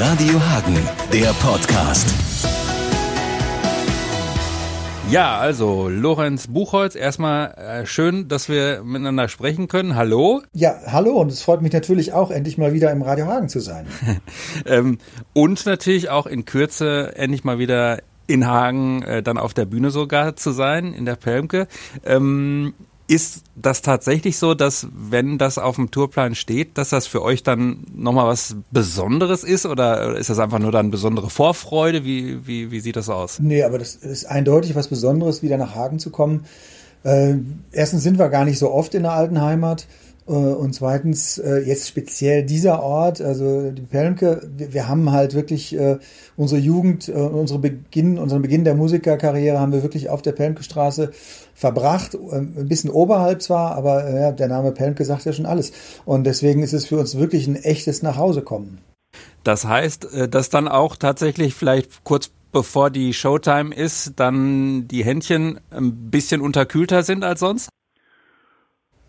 Radio Hagen, der Podcast. Ja, also Lorenz Buchholz, erstmal äh, schön, dass wir miteinander sprechen können. Hallo. Ja, hallo und es freut mich natürlich auch, endlich mal wieder im Radio Hagen zu sein. ähm, und natürlich auch in Kürze endlich mal wieder in Hagen äh, dann auf der Bühne sogar zu sein, in der Pelmke. Ähm, ist das tatsächlich so, dass wenn das auf dem Tourplan steht, dass das für euch dann nochmal was Besonderes ist oder ist das einfach nur dann besondere Vorfreude? Wie, wie, wie sieht das aus? Nee, aber das ist eindeutig was Besonderes, wieder nach Hagen zu kommen. Äh, erstens sind wir gar nicht so oft in der alten Heimat. Äh, und zweitens, äh, jetzt speziell dieser Ort, also die Pelmke, wir, haben halt wirklich äh, unsere Jugend, unsere Beginn, unseren Beginn der Musikerkarriere haben wir wirklich auf der Pelmke-Straße verbracht. Ein bisschen oberhalb zwar, aber ja, der Name Pelmke sagt ja schon alles. Und deswegen ist es für uns wirklich ein echtes Nachhausekommen. Das heißt, dass dann auch tatsächlich vielleicht kurz bevor die Showtime ist, dann die Händchen ein bisschen unterkühlter sind als sonst?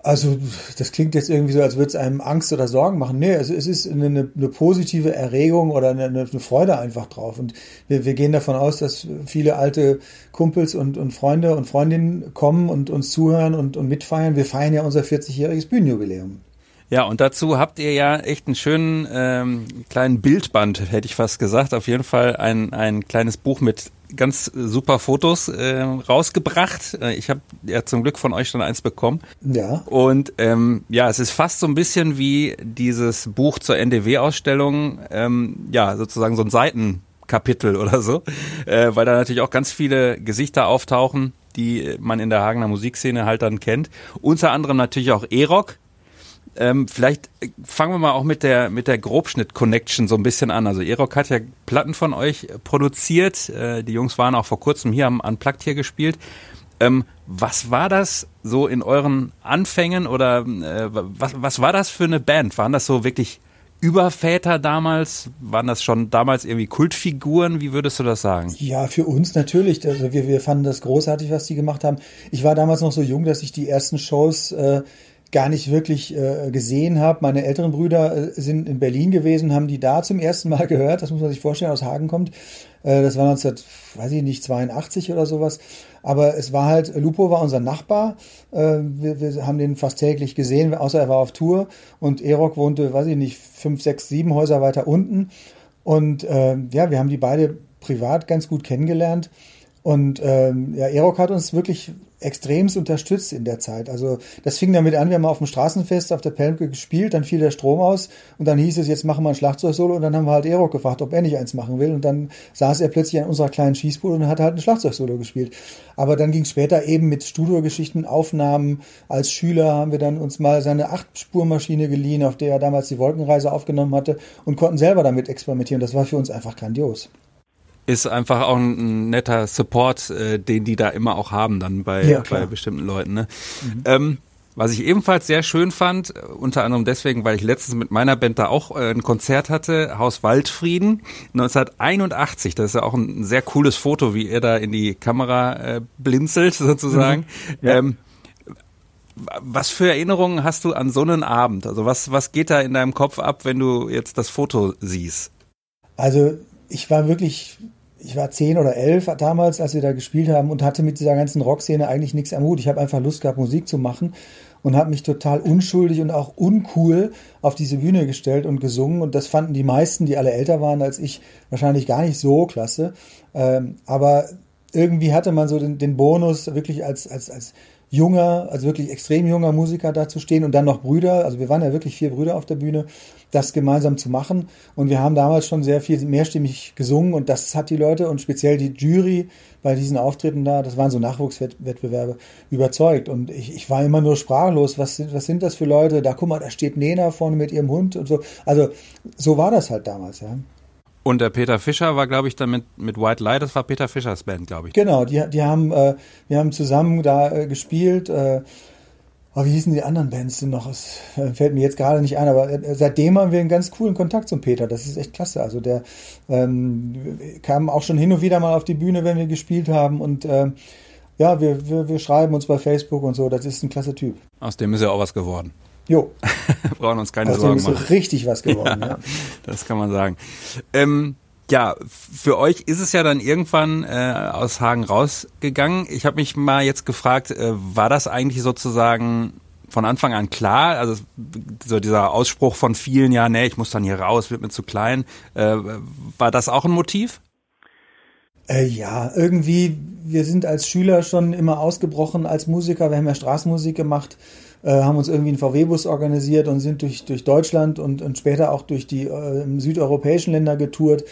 Also, das klingt jetzt irgendwie so, als würde es einem Angst oder Sorgen machen. Nee, also es ist eine, eine positive Erregung oder eine, eine, Freude einfach drauf. Und wir, wir gehen davon aus, dass viele alte Kumpels und, und Freunde und Freundinnen kommen und uns zuhören und, und mitfeiern. Wir feiern ja unser 40-jähriges Bühnenjubiläum. Ja, und dazu habt ihr ja echt einen schönen ähm, kleinen Bildband, hätte ich fast gesagt. Auf jeden Fall ein, ein kleines Buch mit ganz super Fotos äh, rausgebracht. Äh, ich habe ja zum Glück von euch schon eins bekommen. Ja. Und ähm, ja, es ist fast so ein bisschen wie dieses Buch zur NDW-Ausstellung, ähm, ja, sozusagen so ein Seitenkapitel oder so, äh, weil da natürlich auch ganz viele Gesichter auftauchen, die man in der Hagener Musikszene halt dann kennt. Unter anderem natürlich auch E-Rock, ähm, vielleicht äh, fangen wir mal auch mit der mit der Grobschnitt-Connection so ein bisschen an. Also Erok hat ja Platten von euch produziert. Äh, die Jungs waren auch vor kurzem hier am Unplugged hier gespielt. Ähm, was war das so in euren Anfängen oder äh, was, was war das für eine Band? Waren das so wirklich Überväter damals? Waren das schon damals irgendwie Kultfiguren? Wie würdest du das sagen? Ja, für uns natürlich. Also wir, wir fanden das großartig, was die gemacht haben. Ich war damals noch so jung, dass ich die ersten Shows äh, gar nicht wirklich äh, gesehen habe. Meine älteren Brüder äh, sind in Berlin gewesen, haben die da zum ersten Mal gehört. Das muss man sich vorstellen, aus Hagen kommt. Äh, das war 19, weiß ich nicht, 82 oder sowas. Aber es war halt, Lupo war unser Nachbar. Äh, wir, wir haben den fast täglich gesehen, außer er war auf Tour. Und Erok wohnte, weiß ich nicht, fünf, sechs, sieben Häuser weiter unten. Und äh, ja, wir haben die beide privat ganz gut kennengelernt. Und ähm, ja, Erok hat uns wirklich extremst unterstützt in der Zeit. Also das fing damit an, wir haben auf dem Straßenfest auf der Pelmke gespielt, dann fiel der Strom aus und dann hieß es, jetzt machen wir ein Schlagzeugsolo und dann haben wir halt Erok gefragt, ob er nicht eins machen will und dann saß er plötzlich an unserer kleinen Schießbude und hat halt ein Schlagzeugsolo gespielt. Aber dann ging es später eben mit Studiogeschichten, Aufnahmen. Als Schüler haben wir dann uns mal seine Acht-Spurmaschine geliehen, auf der er damals die Wolkenreise aufgenommen hatte und konnten selber damit experimentieren. Das war für uns einfach grandios ist einfach auch ein netter Support, äh, den die da immer auch haben dann bei, ja, bei bestimmten Leuten. Ne? Mhm. Ähm, was ich ebenfalls sehr schön fand, äh, unter anderem deswegen, weil ich letztens mit meiner Band da auch äh, ein Konzert hatte, Haus Waldfrieden 1981. Das ist ja auch ein sehr cooles Foto, wie er da in die Kamera äh, blinzelt sozusagen. Mhm. Ja. Ähm, was für Erinnerungen hast du an so einen Abend? Also was, was geht da in deinem Kopf ab, wenn du jetzt das Foto siehst? Also ich war wirklich ich war zehn oder elf damals, als wir da gespielt haben und hatte mit dieser ganzen Rockszene eigentlich nichts am Hut. Ich habe einfach Lust gehabt, Musik zu machen und habe mich total unschuldig und auch uncool auf diese Bühne gestellt und gesungen. Und das fanden die meisten, die alle älter waren als ich, wahrscheinlich gar nicht so klasse. Ähm, aber irgendwie hatte man so den, den Bonus, wirklich als, als, als junger, also wirklich extrem junger Musiker da zu stehen und dann noch Brüder, also wir waren ja wirklich vier Brüder auf der Bühne, das gemeinsam zu machen. Und wir haben damals schon sehr viel mehrstimmig gesungen und das hat die Leute und speziell die Jury bei diesen Auftritten da, das waren so Nachwuchswettbewerbe, überzeugt. Und ich, ich war immer nur sprachlos. Was, was sind das für Leute? Da guck mal, da steht Nena vorne mit ihrem Hund und so. Also so war das halt damals, ja. Und der Peter Fischer war, glaube ich, dann mit, mit White Light, das war Peter Fischers Band, glaube ich. Genau, die, die haben, äh, wir haben zusammen da äh, gespielt. Äh, oh, wie hießen die anderen Bands denn noch? Es äh, fällt mir jetzt gerade nicht ein, aber äh, seitdem haben wir einen ganz coolen Kontakt zum Peter. Das ist echt klasse. Also der ähm, kam auch schon hin und wieder mal auf die Bühne, wenn wir gespielt haben und äh, ja, wir, wir, wir schreiben uns bei Facebook und so. Das ist ein klasse Typ. Aus dem ist ja auch was geworden. Jo. Brauchen uns keine Aus Sorgen dem ist machen. so richtig was geworden. Ja, ja. Das kann man sagen. Ähm, ja, für euch ist es ja dann irgendwann äh, aus Hagen rausgegangen. Ich habe mich mal jetzt gefragt, äh, war das eigentlich sozusagen von Anfang an klar? Also so dieser Ausspruch von vielen, ja, nee, ich muss dann hier raus, wird mir zu klein. Äh, war das auch ein Motiv? Äh, ja, irgendwie, wir sind als Schüler schon immer ausgebrochen als Musiker. Wir haben ja Straßenmusik gemacht, äh, haben uns irgendwie einen VW-Bus organisiert und sind durch, durch Deutschland und, und später auch durch die äh, südeuropäischen Länder getourt.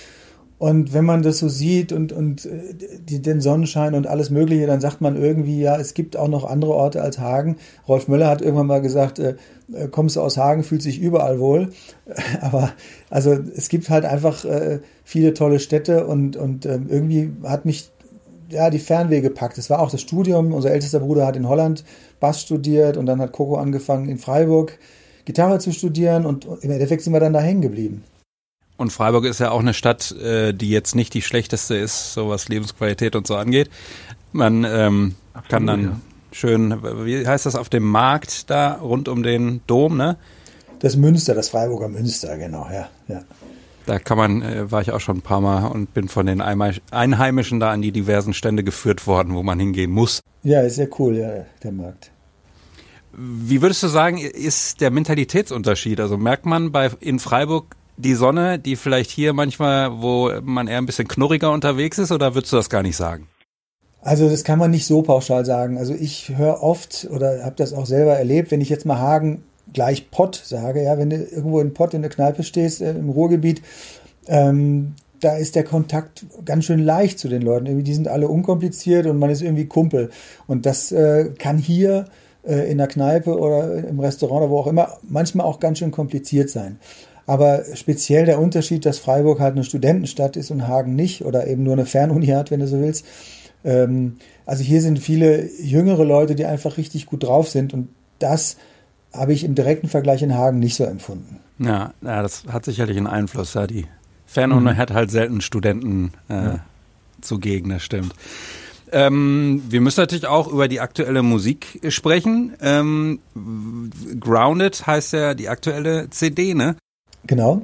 Und wenn man das so sieht und, und äh, die, den Sonnenschein und alles Mögliche, dann sagt man irgendwie, ja, es gibt auch noch andere Orte als Hagen. Rolf Möller hat irgendwann mal gesagt, äh, äh kommst du aus Hagen, fühlt sich überall wohl. Aber also es gibt halt einfach äh, viele tolle Städte und, und äh, irgendwie hat mich ja die Fernweh gepackt. Es war auch das Studium. Unser ältester Bruder hat in Holland Bass studiert und dann hat Coco angefangen in Freiburg Gitarre zu studieren und im Endeffekt sind wir dann da hängen geblieben. Und Freiburg ist ja auch eine Stadt, äh, die jetzt nicht die schlechteste ist, so was Lebensqualität und so angeht. Man ähm, Absolut, kann dann ja. schön, wie heißt das, auf dem Markt da rund um den Dom, ne? Das Münster, das Freiburger Münster, genau, ja. ja. Da kann man, äh, war ich auch schon ein paar Mal und bin von den Einheimischen da an die diversen Stände geführt worden, wo man hingehen muss. Ja, ist sehr cool, ja, der Markt. Wie würdest du sagen, ist der Mentalitätsunterschied? Also merkt man bei in Freiburg die Sonne, die vielleicht hier manchmal, wo man eher ein bisschen knurriger unterwegs ist, oder würdest du das gar nicht sagen? Also das kann man nicht so pauschal sagen. Also ich höre oft oder habe das auch selber erlebt, wenn ich jetzt mal Hagen gleich Pott sage, ja, wenn du irgendwo in Pott in der Kneipe stehst, äh, im Ruhrgebiet, ähm, da ist der Kontakt ganz schön leicht zu den Leuten. Irgendwie, die sind alle unkompliziert und man ist irgendwie Kumpel. Und das äh, kann hier äh, in der Kneipe oder im Restaurant oder wo auch immer manchmal auch ganz schön kompliziert sein. Aber speziell der Unterschied, dass Freiburg halt eine Studentenstadt ist und Hagen nicht oder eben nur eine Fernuni hat, wenn du so willst. Ähm, also hier sind viele jüngere Leute, die einfach richtig gut drauf sind und das habe ich im direkten Vergleich in Hagen nicht so empfunden. Ja, ja das hat sicherlich einen Einfluss. Ja, die Fernuni mhm. hat halt selten Studenten äh, ja. zugegen, das stimmt. Ähm, wir müssen natürlich auch über die aktuelle Musik sprechen. Ähm, Grounded heißt ja die aktuelle CD, ne? Genau.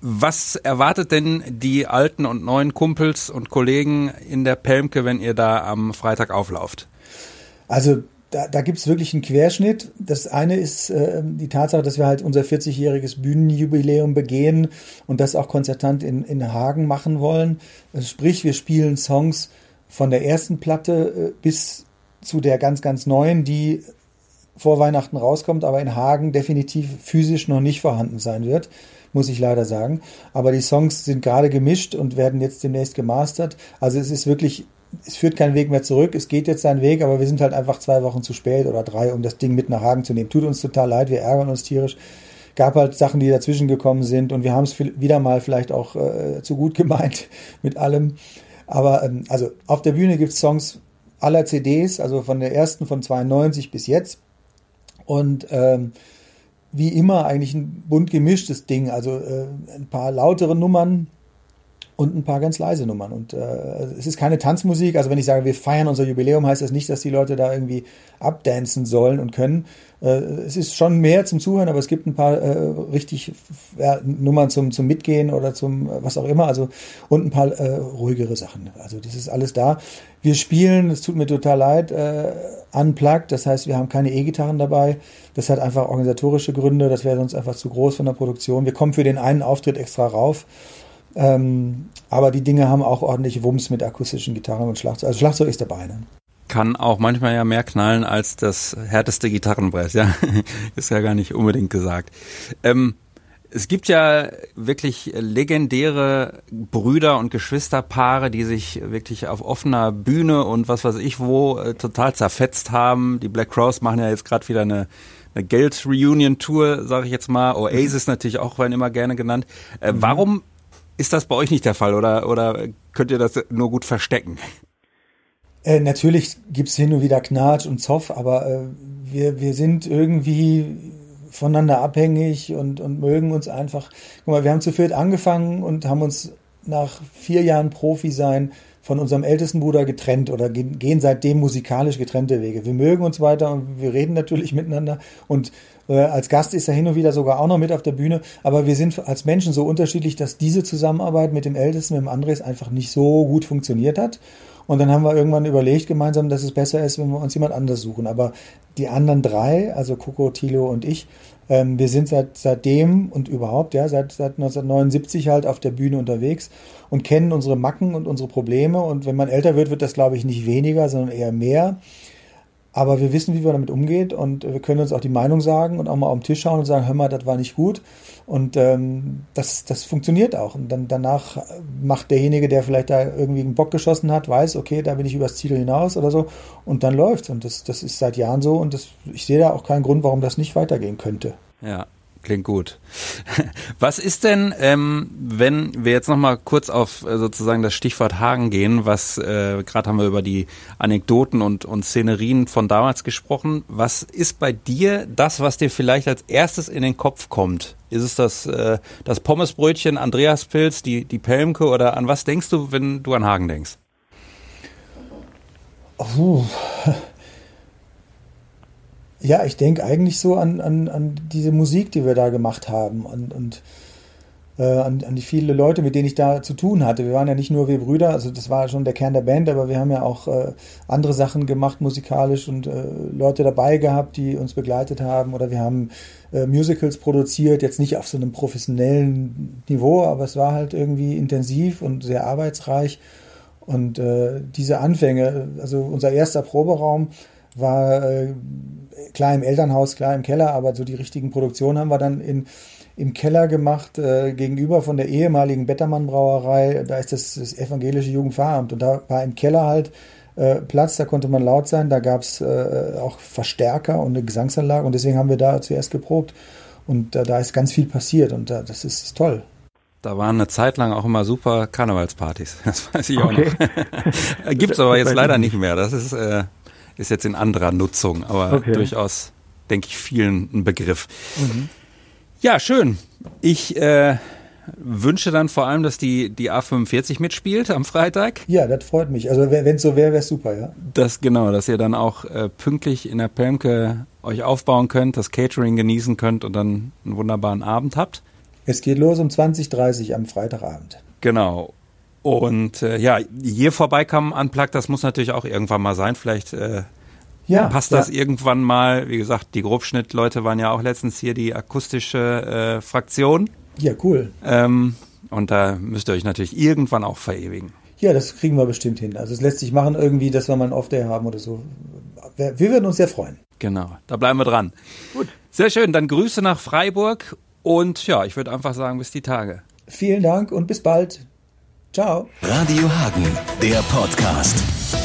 Was erwartet denn die alten und neuen Kumpels und Kollegen in der Pelmke, wenn ihr da am Freitag auflauft? Also da, da gibt es wirklich einen Querschnitt. Das eine ist äh, die Tatsache, dass wir halt unser 40-jähriges Bühnenjubiläum begehen und das auch konzertant in, in Hagen machen wollen. Also sprich, wir spielen Songs von der ersten Platte äh, bis zu der ganz, ganz neuen, die vor Weihnachten rauskommt, aber in Hagen definitiv physisch noch nicht vorhanden sein wird, muss ich leider sagen. Aber die Songs sind gerade gemischt und werden jetzt demnächst gemastert. Also es ist wirklich, es führt keinen Weg mehr zurück. Es geht jetzt seinen Weg, aber wir sind halt einfach zwei Wochen zu spät oder drei, um das Ding mit nach Hagen zu nehmen. Tut uns total leid, wir ärgern uns tierisch. Gab halt Sachen, die dazwischen gekommen sind und wir haben es wieder mal vielleicht auch äh, zu gut gemeint mit allem. Aber ähm, also auf der Bühne gibt es Songs aller CDs, also von der ersten von 92 bis jetzt. Und ähm, wie immer eigentlich ein bunt gemischtes Ding, also äh, ein paar lautere Nummern und ein paar ganz leise Nummern. Und äh, es ist keine Tanzmusik, also wenn ich sage, wir feiern unser Jubiläum, heißt das nicht, dass die Leute da irgendwie abdancen sollen und können. Äh, es ist schon mehr zum Zuhören, aber es gibt ein paar äh, richtig ja, Nummern zum, zum Mitgehen oder zum äh, was auch immer, also und ein paar äh, ruhigere Sachen. Also das ist alles da. Wir spielen, es tut mir total leid, äh, unplugged, das heißt, wir haben keine E-Gitarren dabei. Das hat einfach organisatorische Gründe, das wäre sonst einfach zu groß von der Produktion. Wir kommen für den einen Auftritt extra rauf. Ähm, aber die Dinge haben auch ordentlich Wumms mit akustischen Gitarren und Schlagzeug. Also Schlagzeug ist dabei. Ne? Kann auch manchmal ja mehr knallen als das härteste Gitarrenbrett, ja. ist ja gar nicht unbedingt gesagt. Ähm, es gibt ja wirklich legendäre Brüder und Geschwisterpaare, die sich wirklich auf offener Bühne und was weiß ich wo äh, total zerfetzt haben. Die Black Cross machen ja jetzt gerade wieder eine, eine Geld-Reunion-Tour, sage ich jetzt mal. Oasis natürlich auch, werden immer gerne genannt. Äh, mhm. Warum ist das bei euch nicht der Fall oder, oder könnt ihr das nur gut verstecken? Äh, natürlich gibt's hin und wieder Knatsch und Zoff, aber äh, wir, wir sind irgendwie voneinander abhängig und, und mögen uns einfach. Guck mal, wir haben zu viert angefangen und haben uns nach vier Jahren Profi sein von unserem ältesten Bruder getrennt oder gehen seitdem musikalisch getrennte Wege. Wir mögen uns weiter und wir reden natürlich miteinander und äh, als Gast ist er hin und wieder sogar auch noch mit auf der Bühne, aber wir sind als Menschen so unterschiedlich, dass diese Zusammenarbeit mit dem Ältesten, mit dem Andres einfach nicht so gut funktioniert hat. Und dann haben wir irgendwann überlegt gemeinsam, dass es besser ist, wenn wir uns jemand anders suchen. Aber die anderen drei, also Coco, Tilo und ich, ähm, wir sind seit seitdem und überhaupt, ja, seit, seit 1979 halt auf der Bühne unterwegs und kennen unsere Macken und unsere Probleme. Und wenn man älter wird, wird das, glaube ich, nicht weniger, sondern eher mehr. Aber wir wissen, wie wir damit umgehen und wir können uns auch die Meinung sagen und auch mal auf den Tisch schauen und sagen, hör mal, das war nicht gut. Und ähm, das, das funktioniert auch. Und dann danach macht derjenige, der vielleicht da irgendwie einen Bock geschossen hat, weiß, okay, da bin ich übers Ziel hinaus oder so. Und dann läuft's. Und das, das ist seit Jahren so. Und das, ich sehe da auch keinen Grund, warum das nicht weitergehen könnte. Ja, Klingt gut. Was ist denn, ähm, wenn wir jetzt nochmal kurz auf äh, sozusagen das Stichwort Hagen gehen, was äh, gerade haben wir über die Anekdoten und, und Szenerien von damals gesprochen. Was ist bei dir das, was dir vielleicht als erstes in den Kopf kommt? Ist es das, äh, das Pommesbrötchen, Andreaspilz, die, die Pelmke oder an was denkst du, wenn du an Hagen denkst? Oh. Ja, ich denke eigentlich so an, an, an diese Musik, die wir da gemacht haben und, und äh, an, an die viele Leute, mit denen ich da zu tun hatte. Wir waren ja nicht nur wir Brüder, also das war schon der Kern der Band, aber wir haben ja auch äh, andere Sachen gemacht musikalisch und äh, Leute dabei gehabt, die uns begleitet haben oder wir haben äh, Musicals produziert, jetzt nicht auf so einem professionellen Niveau, aber es war halt irgendwie intensiv und sehr arbeitsreich und äh, diese Anfänge, also unser erster Proberaum, war äh, klar im Elternhaus, klar im Keller, aber so die richtigen Produktionen haben wir dann in, im Keller gemacht, äh, gegenüber von der ehemaligen Bettermann Brauerei. Da ist das, das evangelische Jugendpfarramt und da war im Keller halt äh, Platz, da konnte man laut sein, da gab's äh, auch Verstärker und eine Gesangsanlage und deswegen haben wir da zuerst geprobt und äh, da ist ganz viel passiert und äh, das ist, ist toll. Da waren eine Zeit lang auch immer super Karnevalspartys. Das weiß ich okay. auch noch. Gibt's aber jetzt leider nicht mehr. Das ist äh, ist jetzt in anderer Nutzung, aber okay. durchaus, denke ich, vielen ein Begriff. Mhm. Ja, schön. Ich äh, wünsche dann vor allem, dass die, die A45 mitspielt am Freitag. Ja, das freut mich. Also wenn es so wäre, wäre es super, ja. Das genau, dass ihr dann auch äh, pünktlich in der Pelmke euch aufbauen könnt, das Catering genießen könnt und dann einen wunderbaren Abend habt. Es geht los um 20.30 am Freitagabend. Genau. Und äh, ja, hier vorbeikommen Unplugged, das muss natürlich auch irgendwann mal sein. Vielleicht äh, ja, passt das ja. irgendwann mal. Wie gesagt, die Grobschnittleute waren ja auch letztens hier die akustische äh, Fraktion. Ja, cool. Ähm, und da müsst ihr euch natürlich irgendwann auch verewigen. Ja, das kriegen wir bestimmt hin. Also es lässt sich machen irgendwie, dass wir mal einen Off-Day haben oder so. Wir würden uns sehr freuen. Genau, da bleiben wir dran. Gut. Sehr schön, dann Grüße nach Freiburg und ja, ich würde einfach sagen, bis die Tage. Vielen Dank und bis bald. Ciao. Radio Hagen, der Podcast.